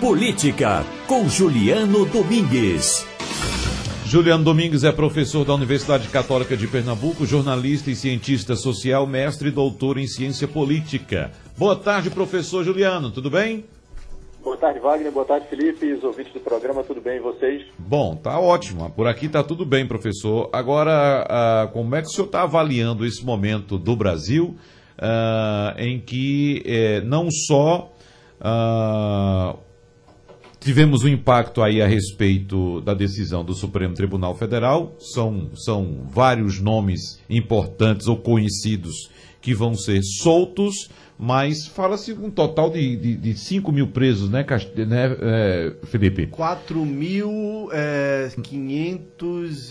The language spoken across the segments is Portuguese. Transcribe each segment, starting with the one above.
Política, com Juliano Domingues. Juliano Domingues é professor da Universidade Católica de Pernambuco, jornalista e cientista social, mestre e doutor em ciência política. Boa tarde, professor Juliano, tudo bem? Boa tarde, Wagner. Boa tarde, Felipe. E os ouvintes do programa, tudo bem? E vocês? Bom, tá ótimo. Por aqui tá tudo bem, professor. Agora, uh, como é que o senhor está avaliando esse momento do Brasil, uh, em que eh, não só uh, tivemos um impacto aí a respeito da decisão do Supremo Tribunal Federal, são, são vários nomes importantes ou conhecidos que vão ser soltos, mas fala-se um total de, de, de 5 mil presos, né, né é, Felipe? 4.500 é,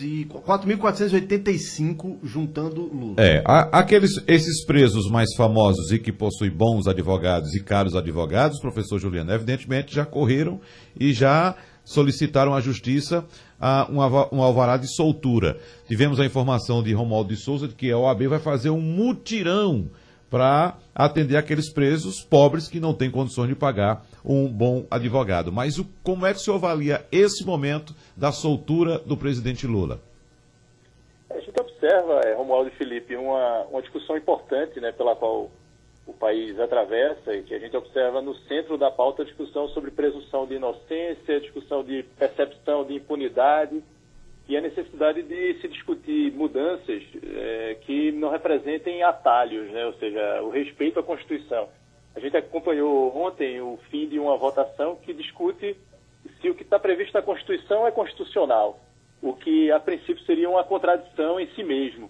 e 4.485 juntando Lula. É, aqueles, esses presos mais famosos e que possuem bons advogados e caros advogados, professor Juliano, evidentemente já correram e já solicitaram à justiça uh, um, um alvará de soltura. Tivemos a informação de Romualdo de Souza de que a OAB vai fazer um mutirão para atender aqueles presos pobres que não têm condições de pagar um bom advogado. Mas o, como é que o senhor avalia esse momento da soltura do presidente Lula? A gente observa, é, Romualdo e Felipe, uma, uma discussão importante né, pela qual o país atravessa e que a gente observa no centro da pauta a discussão sobre presunção de inocência, discussão de percepção de impunidade e a necessidade de se discutir mudanças é, que não representem atalhos, né? ou seja, o respeito à Constituição. A gente acompanhou ontem o fim de uma votação que discute se o que está previsto na Constituição é constitucional, o que a princípio seria uma contradição em si mesmo.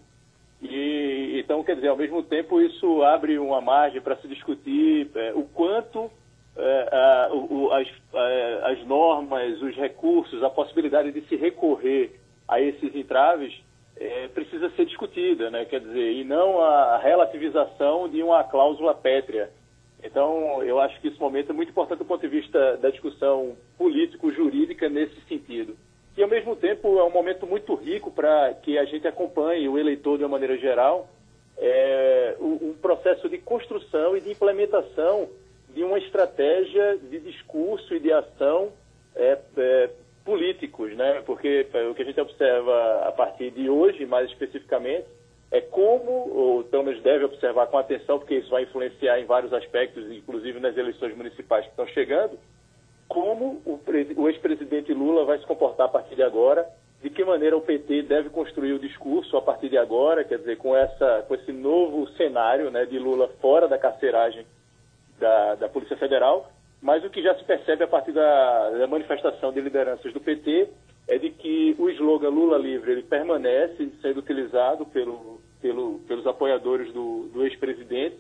E, então, quer dizer, ao mesmo tempo, isso abre uma margem para se discutir é, o quanto é, a, o, as, é, as normas, os recursos, a possibilidade de se recorrer a esses entraves é, precisa ser discutida, né? quer dizer, e não a relativização de uma cláusula pétrea. Então, eu acho que esse momento é muito importante do ponto de vista da discussão político-jurídica nesse sentido. E, ao mesmo tempo, é um momento muito rico para que a gente acompanhe o eleitor de uma maneira geral, é, um processo de construção e de implementação de uma estratégia de discurso e de ação é, é, políticos, né? Porque o que a gente observa a partir de hoje, mais especificamente, é como, ou pelo menos deve observar com atenção, porque isso vai influenciar em vários aspectos, inclusive nas eleições municipais que estão chegando, como o, o ex-presidente Lula vai se comportar a partir de agora, de que maneira o PT deve construir o discurso a partir de agora, quer dizer, com, essa, com esse novo cenário né, de Lula fora da carceragem da, da Polícia Federal, mas o que já se percebe a partir da, da, manifestação de lideranças do PT é de que o slogan Lula livre ele permanece sendo utilizado pelo, pelo, pelos apoiadores do, do ex-presidente.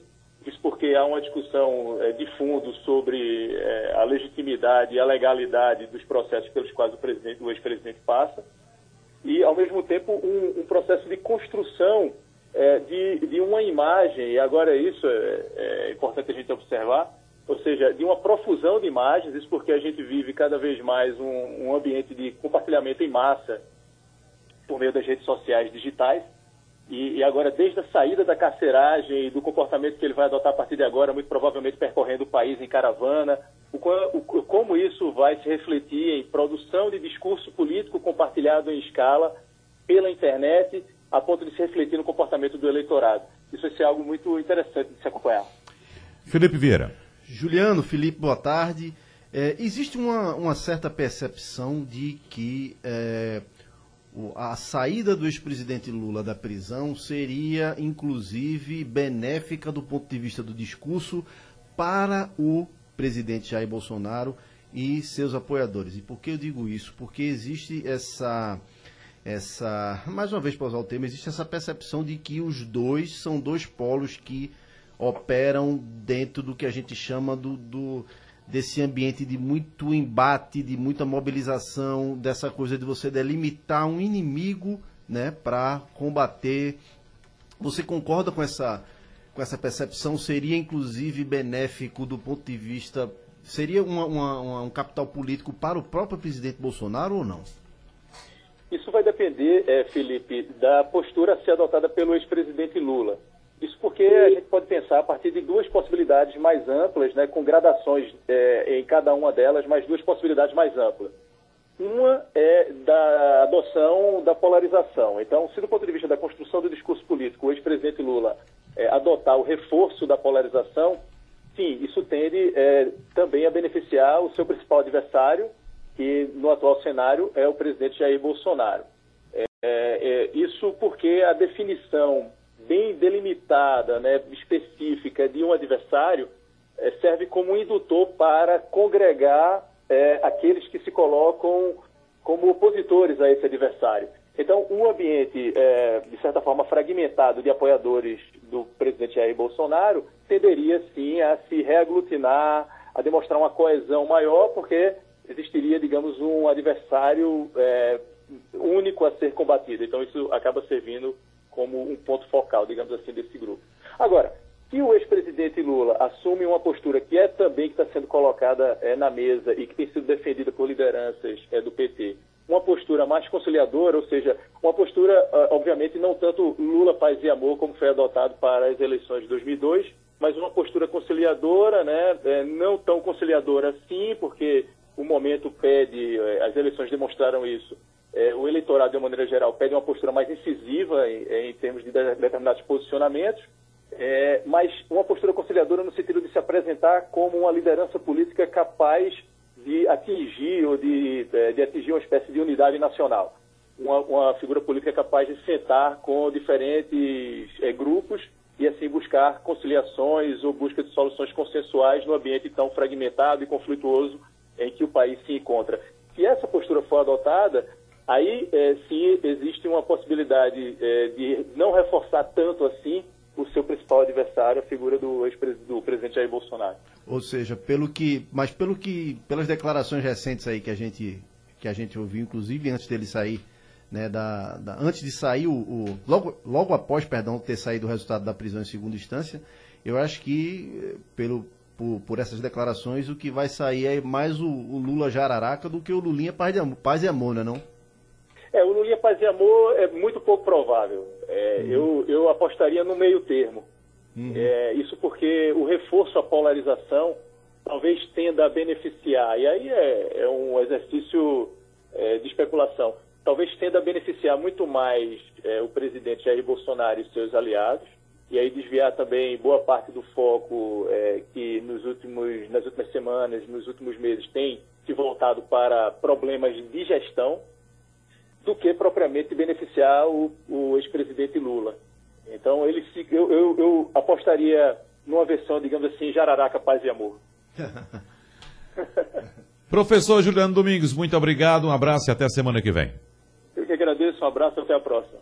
Isso porque há uma discussão é, de fundo sobre é, a legitimidade e a legalidade dos processos pelos quais o, o ex-presidente passa. E, ao mesmo tempo, um, um processo de construção é, de, de uma imagem, e agora isso é, é importante a gente observar, ou seja, de uma profusão de imagens, isso porque a gente vive cada vez mais um, um ambiente de compartilhamento em massa por meio das redes sociais digitais. E, e, agora, desde a saída da carceragem e do comportamento que ele vai adotar a partir de agora, muito provavelmente percorrendo o país em caravana, o, o, como isso vai se refletir em produção de discurso político compartilhado em escala pela internet, a ponto de se refletir no comportamento do eleitorado. Isso vai ser algo muito interessante de se acompanhar. Felipe Vieira. Juliano, Felipe, boa tarde. É, existe uma, uma, certa percepção de que é, a saída do ex-presidente Lula da prisão seria, inclusive, benéfica do ponto de vista do discurso para o presidente Jair Bolsonaro e seus apoiadores. E por que eu digo isso? Porque existe essa essa, mais uma vez para usar o termo, existe essa percepção de que os dois são dois polos que operam dentro do que a gente chama do, do desse ambiente de muito embate, de muita mobilização, dessa coisa de você delimitar um inimigo, né, para combater. Você concorda com essa com essa percepção? Seria inclusive benéfico do ponto de vista seria uma, uma, um capital político para o próprio presidente Bolsonaro ou não? Isso vai depender, é, Felipe, da postura a ser adotada pelo ex-presidente Lula. Isso porque a gente pode pensar a partir de duas possibilidades mais amplas, né, com gradações é, em cada uma delas, mas duas possibilidades mais amplas. Uma é da adoção da polarização. Então, se do ponto de vista da construção do discurso político, o ex-presidente Lula é, adotar o reforço da polarização, sim, isso tende é, também a beneficiar o seu principal adversário, que no atual cenário é o presidente Jair Bolsonaro. É, isso porque a definição bem delimitada, né, específica de um adversário é, serve como indutor para congregar é, aqueles que se colocam como opositores a esse adversário. Então, um ambiente, é, de certa forma, fragmentado de apoiadores do presidente Jair Bolsonaro tenderia, sim, a se reaglutinar, a demonstrar uma coesão maior, porque existiria, digamos, um adversário é, único a ser combatido. Então, isso acaba servindo como um ponto focal, digamos assim, desse grupo. Agora, se o ex-presidente Lula assume uma postura que é também que está sendo colocada é, na mesa e que tem sido defendida por lideranças é, do PT, uma postura mais conciliadora, ou seja, uma postura, uh, obviamente, não tanto Lula, paz e amor, como foi adotado para as eleições de 2002, mas uma postura conciliadora, né, é, não tão conciliadora assim, porque o momento pede, as eleições demonstraram isso, é, o eleitorado, de uma maneira geral, pede uma postura mais incisiva em, em termos de determinados posicionamentos, é, mas uma postura conciliadora no sentido de se apresentar como uma liderança política capaz de atingir ou de, é, de atingir uma espécie de unidade nacional. Uma, uma, figura política capaz de sentar com diferentes é, grupos e assim buscar conciliações ou busca de soluções consensuais no ambiente tão fragmentado e conflituoso em que o país se encontra. Se essa postura for adotada, aí é, sim existe uma possibilidade é, de não reforçar tanto assim o seu principal adversário, a figura do, do presidente Jair Bolsonaro. Ou seja, pelo que, mas pelo que, pelas declarações recentes aí que a gente, que a gente ouviu, inclusive antes dele sair, né, da, da antes de sair o, o, logo, logo após, perdão, ter saído o resultado da prisão em segunda instância, eu acho que pelo por, por essas declarações o que vai sair é mais o, o Lula jararaca do que o Lulinha paz, de, paz e amor, não é não? E Amor é muito pouco provável. É, uhum. eu, eu apostaria no meio termo. Uhum. É, isso porque o reforço à polarização talvez tenda a beneficiar, e aí é, é um exercício é, de especulação, talvez tenda a beneficiar muito mais é, o presidente Jair Bolsonaro e seus aliados, e aí desviar também boa parte do foco é, que nos últimos, nas últimas semanas, nos últimos meses tem se voltado para problemas de gestão, do que propriamente beneficiar o, o ex-presidente Lula. Então, ele se, eu, eu, eu, apostaria numa versão, digamos assim, jararaca, paz e amor. Professor Juliano Domingos, muito obrigado, um abraço e até a semana que vem. Eu que agradeço, um abraço e até a próxima.